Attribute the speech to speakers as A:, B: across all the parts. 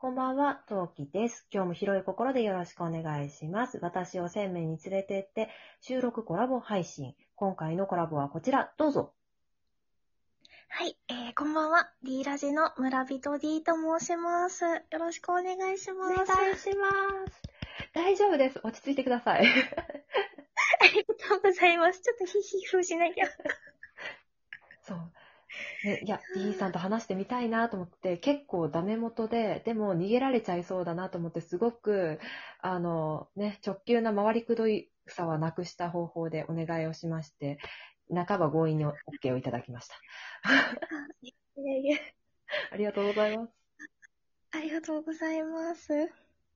A: こんばんは、トウキです。今日も広い心でよろしくお願いします。私を鮮明に連れてって、収録コラボ配信。今回のコラボはこちら、どうぞ。
B: はい、えー、こんばんは。D ラジの村人 D と申します。よろしくお願いします。
A: お願いします。大丈夫です。落ち着いてください。
B: ありがとうございます。ちょっとヒヒフしなきゃ。
A: そう。ね、いや、D さんと話してみたいなと思って、結構ダメ元で、でも逃げられちゃいそうだなと思って、すごく、あの、ね、直球な回りくどいさはなくした方法でお願いをしまして、半ば強引に OK をいただきました。
B: いやいや
A: ありがとうございます。
B: ありがとうございます。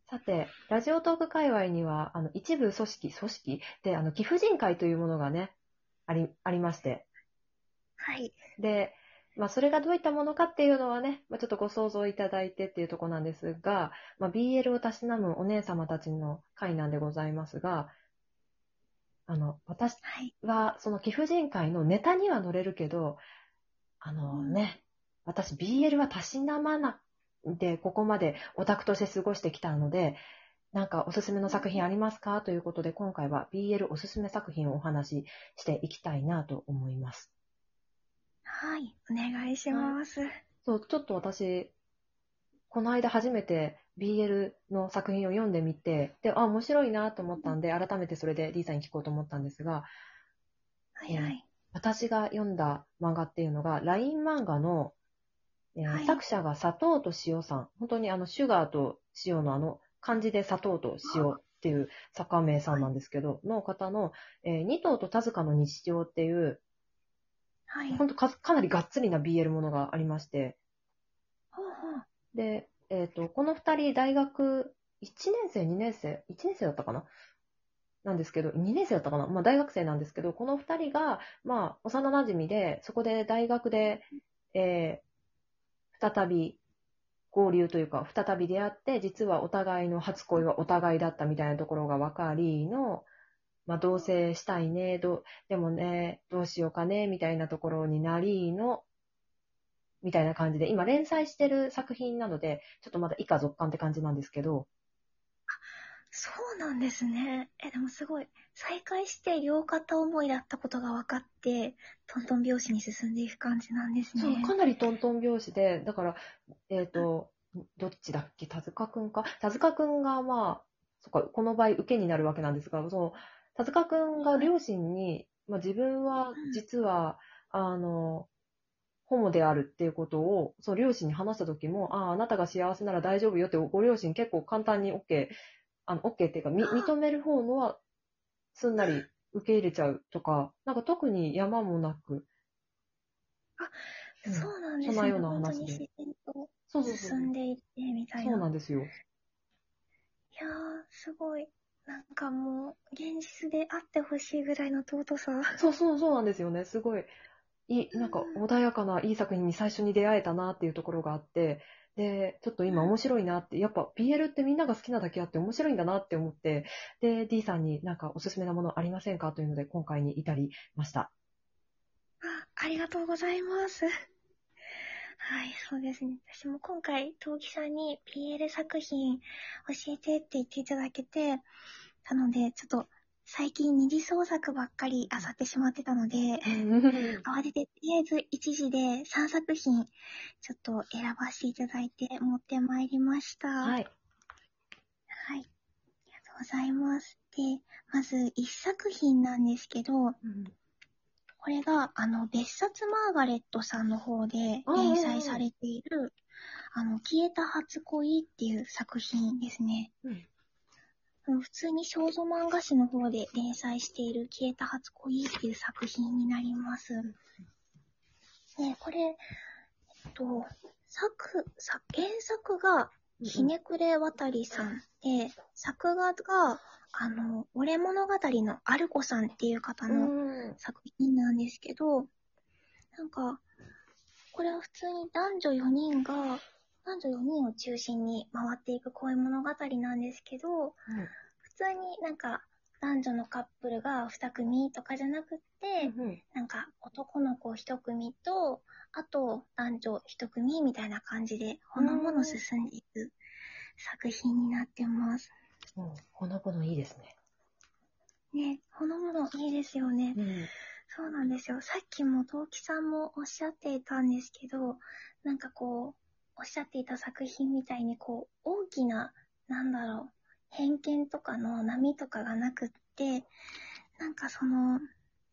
A: さて、ラジオトーク界隈には、あの、一部組織、組織で、あの、貴婦人会というものがね、あり、ありまして。
B: はい。
A: で、まあ、それがどういったものかっていうのはね、まあ、ちょっとご想像いただいてっていうところなんですが、まあ、BL をたしなむお姉様たちの会なんでございますが、あの、私
B: はい。
A: は、その貴婦人会のネタには乗れるけど、あのね、私 BL はたしなまなで、ここまでオタクとして過ごしてきたので、なんかおすすめの作品ありますか？ということで、今回は BL おすすめ作品をお話ししていきたいなと思います。
B: はい。お願いします。
A: そう、ちょっと私、この間初めて BL の作品を読んでみて、で、あ、面白いなと思ったんで、改めてそれで D さんに聞こうと思ったんですが、
B: はいはい。
A: 私が読んだ漫画っていうのが、LINE 漫画の、えー
B: はい
A: 作者が砂糖と塩さん。本当にあの、シュガーと塩のあの、漢字で砂糖と塩っていう作家名さんなんですけど、の方の、えー二頭と田塚の日常っていう、
B: はい。
A: 本当かかなりがっつりな BL ものがありまして、
B: ほうほう。
A: で、えっ、と、この二人大学1年生、2年生、1年生だったかな？なんですけど、2年生だったかな？まあ大学生なんですけど、この二人が、まあ幼馴染で、そこで大学で、えー再び合流というか、再び出会って、実はお互いの初恋はお互いだったみたいなところが分かりの、まあ同棲したいね、どうでもね、どうしようかね、みたいなところになりの、みたいな感じで、今連載してる作品なので、ちょっとまだ以下続刊って感じなんですけど、
B: そうなんですね。え、でもすごい、再会して両肩思いだったことが分かって、トントン拍子に進んでいく感じなんですね。
A: そう、かなりトントン拍子で、だから、えっ、と、どっちだっけ、田塚くんか？田塚くんが、まあ、そっか、この場合、受けになるわけなんですが、その、田塚くんが両親に、まあ、自分は、実は、あの、ホモであるっていうことを、その両親に話した時も、ああ、あなたが幸せなら大丈夫よって、ご両親結構簡単に OK、あの、OK っていうか、み認める方のは、すんなり受け入れちゃうとか、なんか特に山もなく、うん
B: そうなんですね。
A: そんなような話でうそう。
B: 進んでいって、みたいな。
A: そうなんですよ。
B: いやー、すごい。なんかもう、現実であってほしいぐらいの尊さ。
A: そうそうそうなんですよね。すごい、いい、なんか穏やかないい作品に最初に出会えたなっていうところがあって、で、ちょっと今面白いなって、やっぱ BL ってみんなが好きなだけあって面白いんだなって思って、で、D さんになんかおすすめなものありませんかというので今回に至りました。
B: あ、ありがとうございます。はい、そうですね。私も今回、陶器さんに PL 作品教えてって言っていただけて、なので、ちょっと最近二次創作ばっかり漁ってしまってたので、慌てて、とりあえず一時で3作品、ちょっと選ばせていただいて持ってまいりました。
A: はい。
B: はい。ありがとうございます。で、まず一作品なんですけど、これが、あの、別冊マーガレットさんの方で連載されている、あの、消えた初恋っていう作品ですね。
A: うん
B: 普通に少女漫画誌の方で連載している消えた初恋っていう作品になります。ね、これ、えっと、作、作、原作がひねくれ渡りさんで、作画が、あの、俺物語のアルコさんっていう方の
A: うん。
B: 作品なんですけど、なんか、これは普通に男女4人が、男女4人を中心に回っていく恋物語なんですけど、普通になんか、男女のカップルが2組とかじゃなくって、
A: うん
B: なんか男の子1組と、あと男女1組みたいな感じで、ほのぼの進んでいく作品になってます。
A: うん。ほのぼのいいですね。
B: ね、ほのぼのいいですよね。
A: うん。
B: そうなんですよ。さっきも陶器さんもおっしゃっていたんですけど、なんかこう、おっしゃっていた作品みたいにこう、大きな、なんだろう、偏見とかの波とかがなくって、なんかその、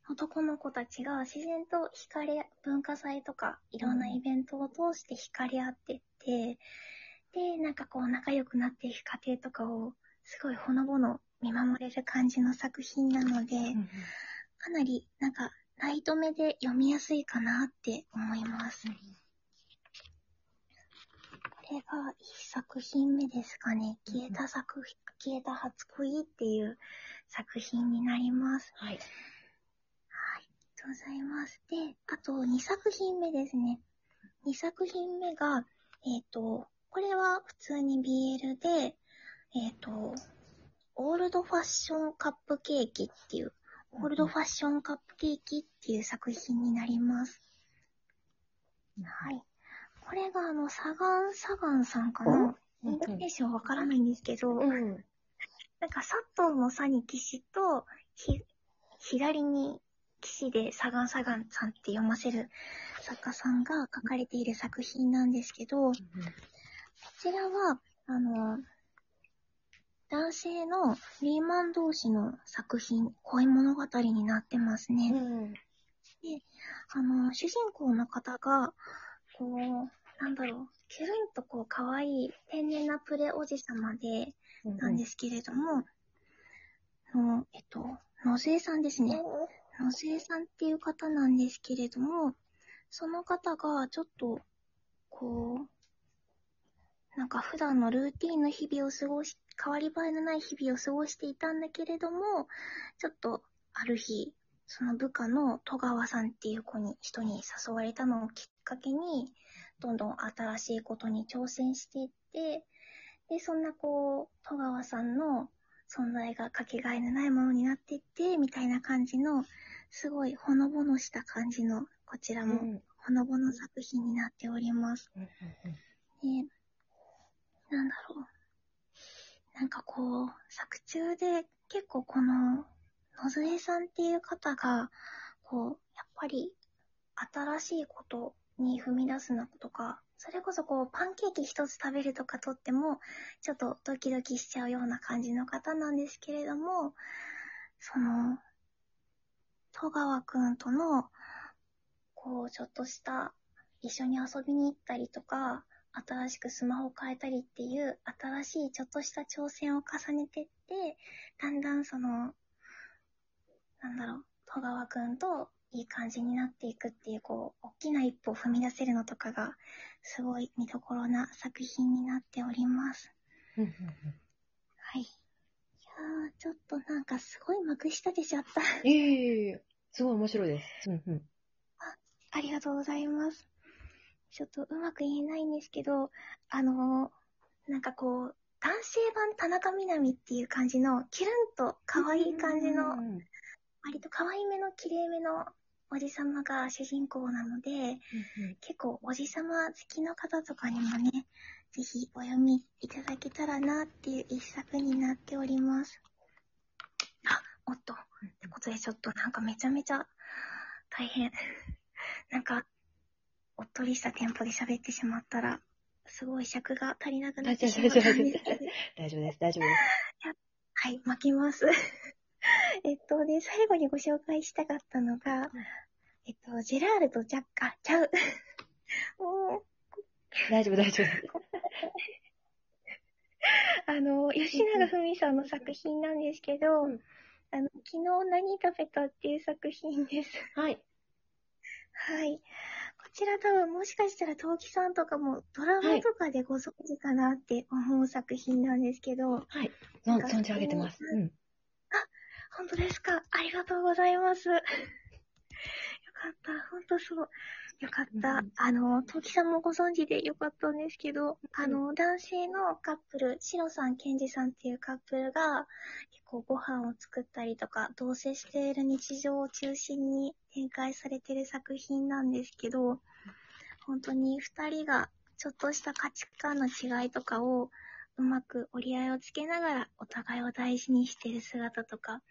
B: 男の子たちが自然と惹かれ、文化祭とかいろんなイベントを通して惹かれ合ってって、で、なんかこう仲良くなっていく過程とかを、すごいほのぼの見守れる感じの作品なので、
A: うん
B: かなり、なんか、ライト目で読みやすいかなって思います。これが一作品目ですかね。消えた作品、消えた初恋っていう作品になります。
A: はい。
B: はい。ありがとうございます。で、あと二作品目ですね。二作品目が、えっ、と、これは普通に BL で、えっ、と、オールドファッションカップケーキっていう、オールドファッションカップケーキっていう作品になります。はい。これがあの、サガン、サガンさんかな？イントネーションわからないんですけど、
A: うん。
B: なんか、佐藤の佐に騎士と、ひ、左に騎士でサガンサガンさんって読ませる作家さんが書かれている作品なんですけど、こちらは、あの、男性のリーマン同士の作品、恋物語になってますね。
A: うん。
B: あの、主人公の方が、こう、なんだろう、キュルンとこう、可愛い天然なプレおじさまで、なんですけれども、の、えっと、野添さんですね。野添さんっていう方なんですけれども、その方がちょっと、こう、なんか普段のルーティンの日々を過ごし、変わり映えのない日々を過ごしていたんだけれども、ちょっとある日、その部下の戸川さんっていう子に、人に誘われたのをきっかけに、どんどん新しいことに挑戦していって、で、そんなこう、戸川さんの存在がかけがえのないものになっていって、みたいな感じの、すごいほのぼのした感じの、こちらも
A: うん。
B: ほのぼの作品になっております。
A: うん
B: で、なんだろう。なんかこう、作中で結構この、野添さんっていう方が、こう、やっぱり新しいことに踏み出すのとか、それこそこう、パンケーキ一つ食べるとかとっても、ちょっとドキドキしちゃうような感じの方なんですけれども、その、戸川くんとの、こう、ちょっとした、一緒に遊びに行ったりとか、新しくスマホを変えたりっていう、新しいちょっとした挑戦を重ねてって、だんだんその、なんだろう、戸川くんといい感じになっていくっていう、こう、大きな一歩を踏み出せるのとかが、すごい見どころな作品になっております。はい。いやー、ちょっとなんかすごいまくし立てちゃった。
A: うん。いえいえいえ。すごい面白いです。うんうん。
B: ありがとうございます。ちょっとうまく言えないんですけど、あのーなんかこう、男性版田中みな実っていう感じの、キュルンと可愛い感じの、
A: うん
B: 割と可愛めの綺麗めのおじさまが主人公なので、
A: うん
B: 結構おじさま好きの方とかにもね、ぜひお読みいただけたらなっていう一作になっております。あ、おっと。ってことでちょっとなんかめちゃめちゃ大変。なんか、おっとりしたテンポで喋ってしまったら、すごい尺が足りなくなってしまったんですけど。
A: 大丈夫です、大丈夫です。
B: はい、巻きます。えっと、で、最後にご紹介したかったのが、えっと、ジェラールとジャック、あ、ちゃう。もう、
A: 大丈夫、大丈夫。
B: あの、吉永文さんの作品なんですけど、
A: うん
B: あの、昨日何食べたっていう作品です。
A: はい。
B: はい。こちら多分もしかしたら陶器さんとかもドラマとかでご存知かなって思う作品なんですけど、
A: はい。ぞん存じ上げてます。うん。
B: 本当ですかありがとうございます。よかった。本当そう。よかった。
A: うん。
B: あの、トキさんもご存知でよかったんですけど、あの、男性のカップル、シロさん、ケンジさんっていうカップルが、結構ご飯を作ったりとか、同棲している日常を中心に展開されている作品なんですけど、本当に二人がちょっとした価値観の違いとかを、うまく折り合いをつけながらお互いを大事にしている姿とか、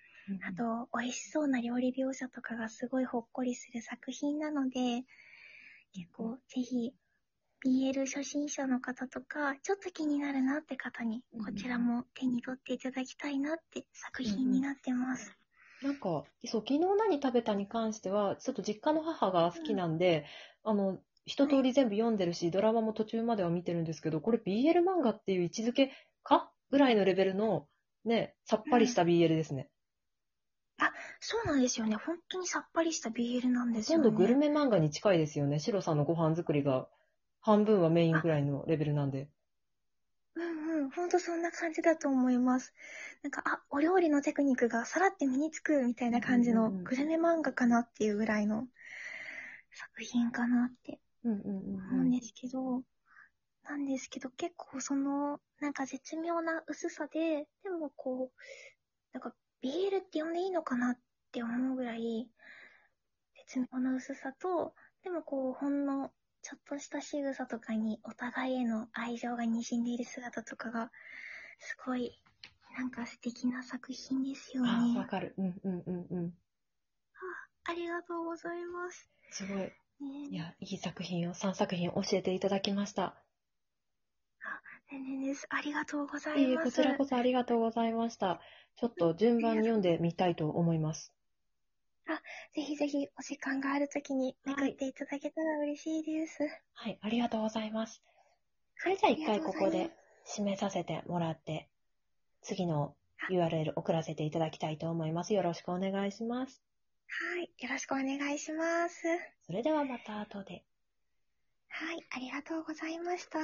B: あと、美味しそうな料理描写とかがすごいほっこりする作品なので、結構、ぜひ、BL 初心者の方とか、ちょっと気になるなって方に、こちらも手に取っていただきたいなって作品になってます。
A: なんか、そう、昨日何食べたに関しては、ちょっと実家の母が好きなんで、あの、一通り全部読んでるし、ドラマも途中までは見てるんですけど、これ BL 漫画っていう位置づけかぐらいのレベルの、ね、さっぱりした BL ですね。
B: そうなんですよね。本当にさっぱりした BL なんです
A: ほと
B: よね。
A: んどグルメ漫画に近いですよね。シロさんのご飯作りが半分はメインぐらいのレベルなんで。
B: うんうん、ほんとそんな感じだと思います。なんか、あ、お料理のテクニックがさらって身につくみたいな感じの
A: うんうんうん
B: グルメ漫画かなっていうぐらいの作品かなって
A: うんうんうん
B: 思うんですけど、なんですけど結構その、なんか絶妙な薄さで、でもこう、なんか BL って呼んでいいのかなって思うぐらい、絶妙な薄さと、でもこう、ほんのちょっとした仕草とかにお互いへの愛情が滲んでいる姿とかが、すごい、なんか素敵な作品ですよ
A: あ、
B: ね
A: わ。かる。うんうんうんうん。
B: ありがとうございます。
A: すごい。
B: ね
A: いや、いい作品を3作品教えていただきました。
B: 全然です。ありがとうございます。
A: こちらこそありがとうございました。ちょっと順番に読んでみたいと思います。
B: ぜひぜひお時間があるときにめくっていただけたら嬉しいです。
A: はい、ありがとうございます。それじゃあ一回ここで締めさせてもらって、次の URL 送らせていただきたいと思います。よろしくお願いします。
B: はい。よろしくお願いします。
A: それではまた後で。
B: はい。ありがとうございました。